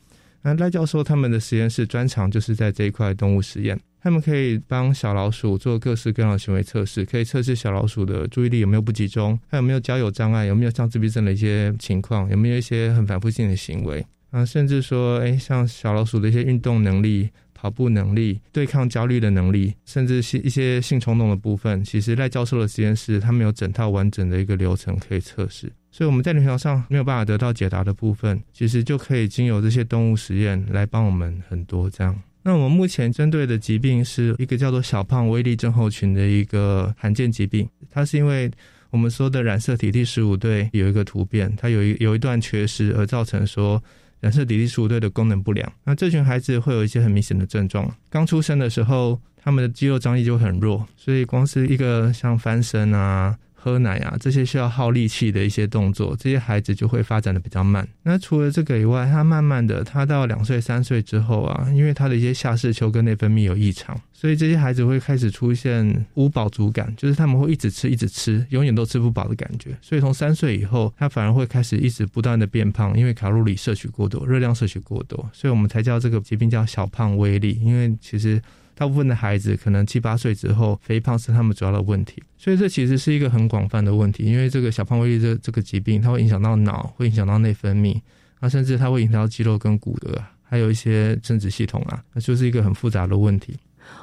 那赖教授他们的实验室专长就是在这一块动物实验，他们可以帮小老鼠做各式各样的行为测试，可以测试小老鼠的注意力有没有不集中，还有没有交友障碍，有没有像自闭症的一些情况，有没有一些很反复性的行为啊，甚至说，哎，像小老鼠的一些运动能力。跑步能力、对抗焦虑的能力，甚至是一些性冲动的部分，其实赖教授的实验室他们有整套完整的一个流程可以测试。所以我们在临床上没有办法得到解答的部分，其实就可以经由这些动物实验来帮我们很多。这样，那我们目前针对的疾病是一个叫做小胖威力症候群的一个罕见疾病，它是因为我们说的染色体第十五对有一个突变，它有一有一段缺失而造成说。染色体第十五对的功能不良，那这群孩子会有一些很明显的症状。刚出生的时候，他们的肌肉张力就很弱，所以光是一个像翻身啊。喝奶啊，这些需要耗力气的一些动作，这些孩子就会发展的比较慢。那除了这个以外，他慢慢的，他到两岁、三岁之后啊，因为他的一些下视丘跟内分泌有异常，所以这些孩子会开始出现无饱足感，就是他们会一直吃、一直吃，永远都吃不饱的感觉。所以从三岁以后，他反而会开始一直不断的变胖，因为卡路里摄取过多，热量摄取过多，所以我们才叫这个疾病叫小胖威力，因为其实。大部分的孩子可能七八岁之后，肥胖是他们主要的问题，所以这其实是一个很广泛的问题。因为这个小胖威力这这个疾病，它会影响到脑，会影响到内分泌，那，甚至它会影响到肌肉跟骨骼，还有一些生殖系统啊，那就是一个很复杂的问题。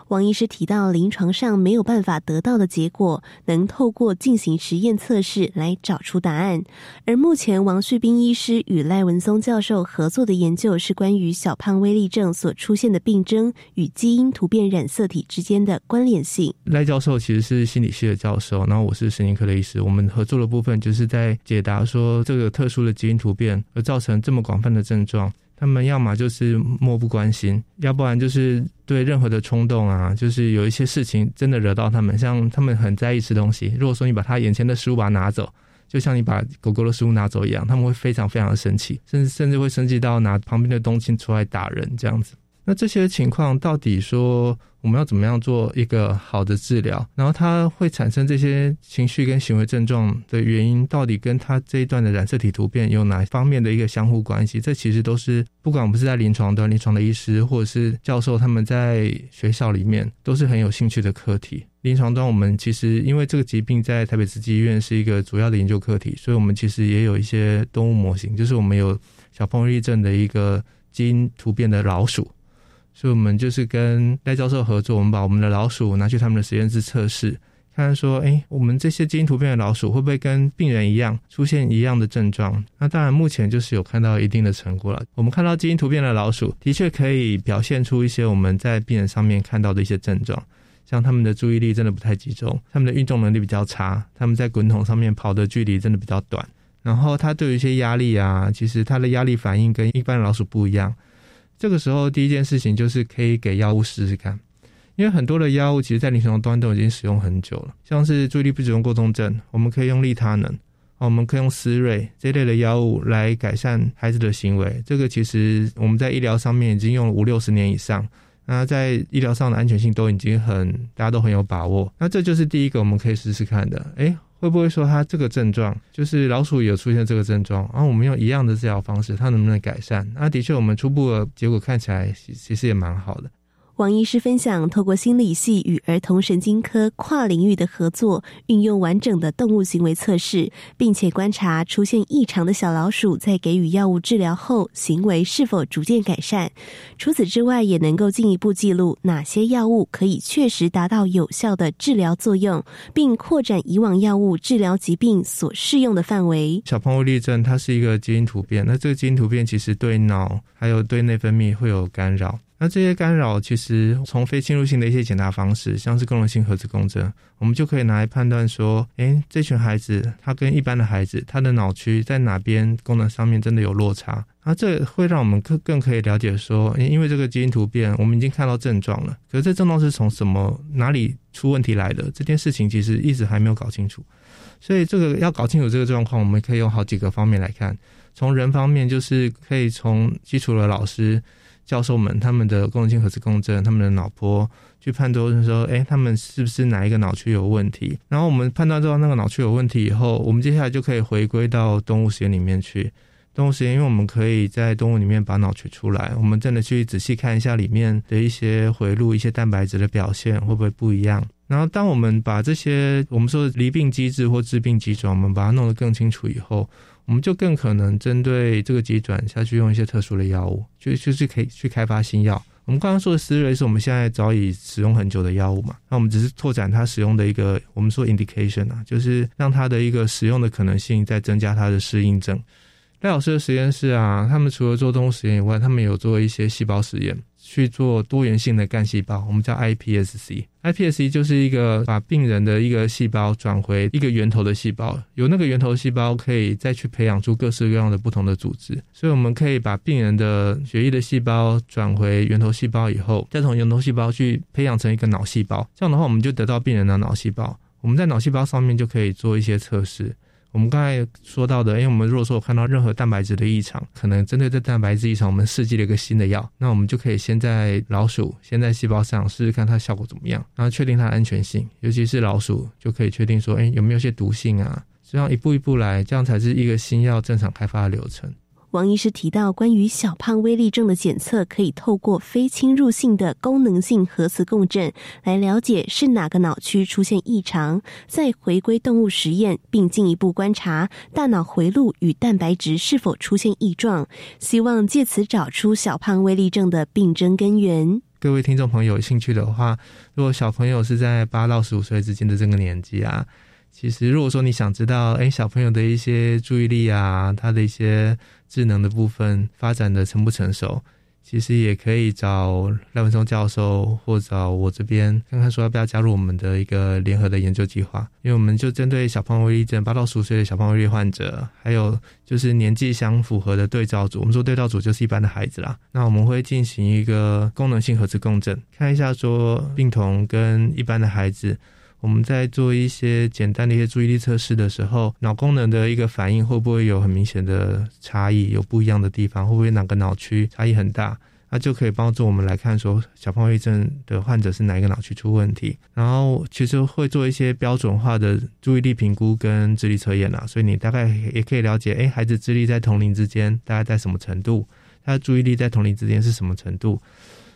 王医师提到，临床上没有办法得到的结果，能透过进行实验测试来找出答案。而目前，王旭斌医师与赖文松教授合作的研究是关于小胖威力症所出现的病症与基因突变染色体之间的关联性。赖教授其实是心理系的教授，然后我是神经科的医师。我们合作的部分就是在解答说，这个特殊的基因突变而造成这么广泛的症状。他们要么就是漠不关心，要不然就是对任何的冲动啊，就是有一些事情真的惹到他们，像他们很在意吃东西。如果说你把他眼前的食物把它拿走，就像你把狗狗的食物拿走一样，他们会非常非常的生气，甚至甚至会生气到拿旁边的东西出来打人这样子。那这些情况到底说？我们要怎么样做一个好的治疗？然后它会产生这些情绪跟行为症状的原因，到底跟它这一段的染色体突变有哪方面的一个相互关系？这其实都是不管我们是在临床的临床的医师，或者是教授，他们在学校里面都是很有兴趣的课题。临床端，我们其实因为这个疾病在台北慈济医院是一个主要的研究课题，所以我们其实也有一些动物模型，就是我们有小朋友症的一个基因突变的老鼠。所以，我们就是跟赖教授合作，我们把我们的老鼠拿去他们的实验室测试，看看说，哎，我们这些基因突变的老鼠会不会跟病人一样出现一样的症状？那当然，目前就是有看到一定的成果了。我们看到基因突变的老鼠的确可以表现出一些我们在病人上面看到的一些症状，像他们的注意力真的不太集中，他们的运动能力比较差，他们在滚筒上面跑的距离真的比较短，然后他对于一些压力啊，其实他的压力反应跟一般的老鼠不一样。这个时候，第一件事情就是可以给药物试试看，因为很多的药物其实，在临床端都已经使用很久了。像是注意力不集中过动症，我们可以用利他能，我们可以用思瑞这类的药物来改善孩子的行为。这个其实我们在医疗上面已经用了五六十年以上，那在医疗上的安全性都已经很大家都很有把握。那这就是第一个我们可以试试看的。诶，会不会说他这个症状就是老鼠有出现这个症状，然后我们用一样的治疗方式，它能不能改善？那的确，我们初步的结果看起来其实也蛮好的。王医师分享，透过心理系与儿童神经科跨领域的合作，运用完整的动物行为测试，并且观察出现异常的小老鼠在给予药物治疗后，行为是否逐渐改善。除此之外，也能够进一步记录哪些药物可以确实达到有效的治疗作用，并扩展以往药物治疗疾病所适用的范围。小胖威利症它是一个基因突变，那这个基因突变其实对脑还有对内分泌会有干扰。那这些干扰其实从非侵入性的一些检查方式，像是功能性核磁共振，我们就可以拿来判断说，诶，这群孩子他跟一般的孩子，他的脑区在哪边功能上面真的有落差。那这会让我们更更可以了解说，因为这个基因突变，我们已经看到症状了，可是这症状是从什么哪里出问题来的？这件事情其实一直还没有搞清楚。所以这个要搞清楚这个状况，我们可以用好几个方面来看。从人方面，就是可以从基础的老师。教授们他们的功能性核磁共振，他们的脑波去判断说，哎，他们是不是哪一个脑区有问题？然后我们判断到那个脑区有问题以后，我们接下来就可以回归到动物实验里面去。动物实验，因为我们可以在动物里面把脑取出来，我们真的去仔细看一下里面的一些回路、一些蛋白质的表现会不会不一样。然后，当我们把这些我们说的离病机制或致病机转，我们把它弄得更清楚以后。我们就更可能针对这个急转下去用一些特殊的药物，就就是可以去开发新药。我们刚刚说的思瑞是我们现在早已使用很久的药物嘛，那我们只是拓展它使用的一个我们说 indication 啊，就是让它的一个使用的可能性再增加它的适应症。赖老师的实验室啊，他们除了做动物实验以外，他们有做一些细胞实验。去做多元性的干细胞，我们叫 iPSC。iPSC 就是一个把病人的一个细胞转回一个源头的细胞，有那个源头细胞可以再去培养出各式各样的不同的组织。所以我们可以把病人的血液的细胞转回源头细胞以后，再从源头细胞去培养成一个脑细胞。这样的话，我们就得到病人的脑细胞。我们在脑细胞上面就可以做一些测试。我们刚才说到的，因为我们如果说看到任何蛋白质的异常，可能针对这蛋白质异常，我们设计了一个新的药，那我们就可以先在老鼠、先在细胞上试试看它效果怎么样，然后确定它的安全性，尤其是老鼠就可以确定说，哎，有没有些毒性啊？这样一步一步来，这样才是一个新药正常开发的流程。王医师提到，关于小胖威力症的检测，可以透过非侵入性的功能性核磁共振来了解是哪个脑区出现异常，再回归动物实验，并进一步观察大脑回路与蛋白质是否出现异状，希望借此找出小胖威力症的病症根源。各位听众朋友有兴趣的话，如果小朋友是在八到十五岁之间的这个年纪啊。其实，如果说你想知道，哎，小朋友的一些注意力啊，他的一些智能的部分发展的成不成熟，其实也可以找赖文松教授或找我这边看看，说要不要加入我们的一个联合的研究计划。因为我们就针对小胖威力症八到十五岁的小胖威力患者，还有就是年纪相符合的对照组，我们说对照组就是一般的孩子啦。那我们会进行一个功能性核磁共振，看一下说病童跟一般的孩子。我们在做一些简单的一些注意力测试的时候，脑功能的一个反应会不会有很明显的差异，有不一样的地方？会不会哪个脑区差异很大？那就可以帮助我们来看说，小胖威症的患者是哪一个脑区出问题。然后其实会做一些标准化的注意力评估跟智力测验啊，所以你大概也可以了解，哎，孩子智力在同龄之间大概在什么程度？他的注意力在同龄之间是什么程度？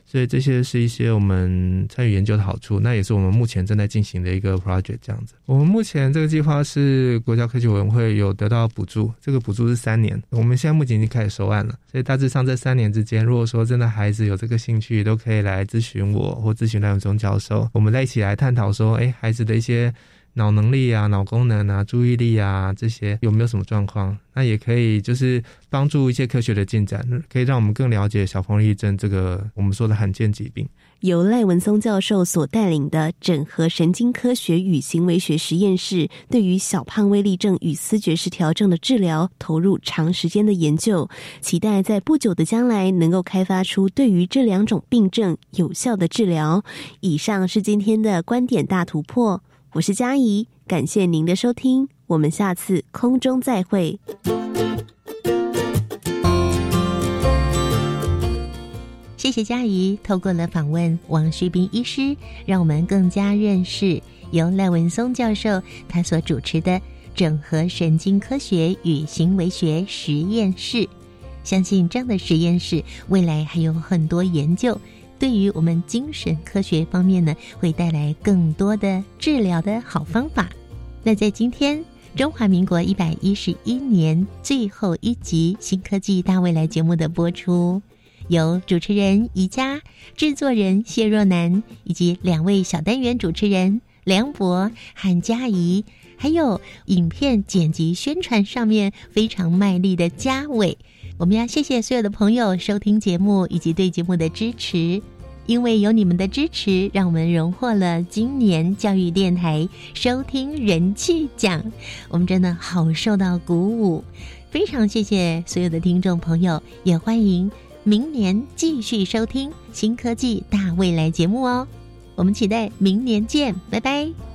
所以这些是一些我们参与研究的好处，那也是我们目前正在进行的一个 project 这样子。我们目前这个计划是国家科技委员会有得到补助，这个补助是三年，我们现在目前已经开始收案了。所以大致上这三年之间，如果说真的孩子有这个兴趣，都可以来咨询我或咨询赖永忠教授，我们再一起来探讨说，哎，孩子的一些。脑能力啊，脑功能啊，注意力啊，这些有没有什么状况？那也可以就是帮助一些科学的进展，可以让我们更了解小胖威症这个我们说的罕见疾病。由赖文松教授所带领的整合神经科学与行为学实验室，对于小胖威力症与思觉失调症的治疗投入长时间的研究，期待在不久的将来能够开发出对于这两种病症有效的治疗。以上是今天的观点大突破。我是嘉怡，感谢您的收听，我们下次空中再会。谢谢嘉怡，透过了访问王旭斌医师，让我们更加认识由赖文松教授他所主持的整合神经科学与行为学实验室。相信这样的实验室未来还有很多研究。对于我们精神科学方面呢，会带来更多的治疗的好方法。那在今天中华民国一百一十一年最后一集《新科技大未来》节目的播出，由主持人宜家、制作人谢若楠以及两位小单元主持人梁博韩佳怡，还有影片剪辑宣传上面非常卖力的嘉伟。我们要谢谢所有的朋友收听节目以及对节目的支持。因为有你们的支持，让我们荣获了今年教育电台收听人气奖，我们真的好受到鼓舞，非常谢谢所有的听众朋友，也欢迎明年继续收听新科技大未来节目哦，我们期待明年见，拜拜。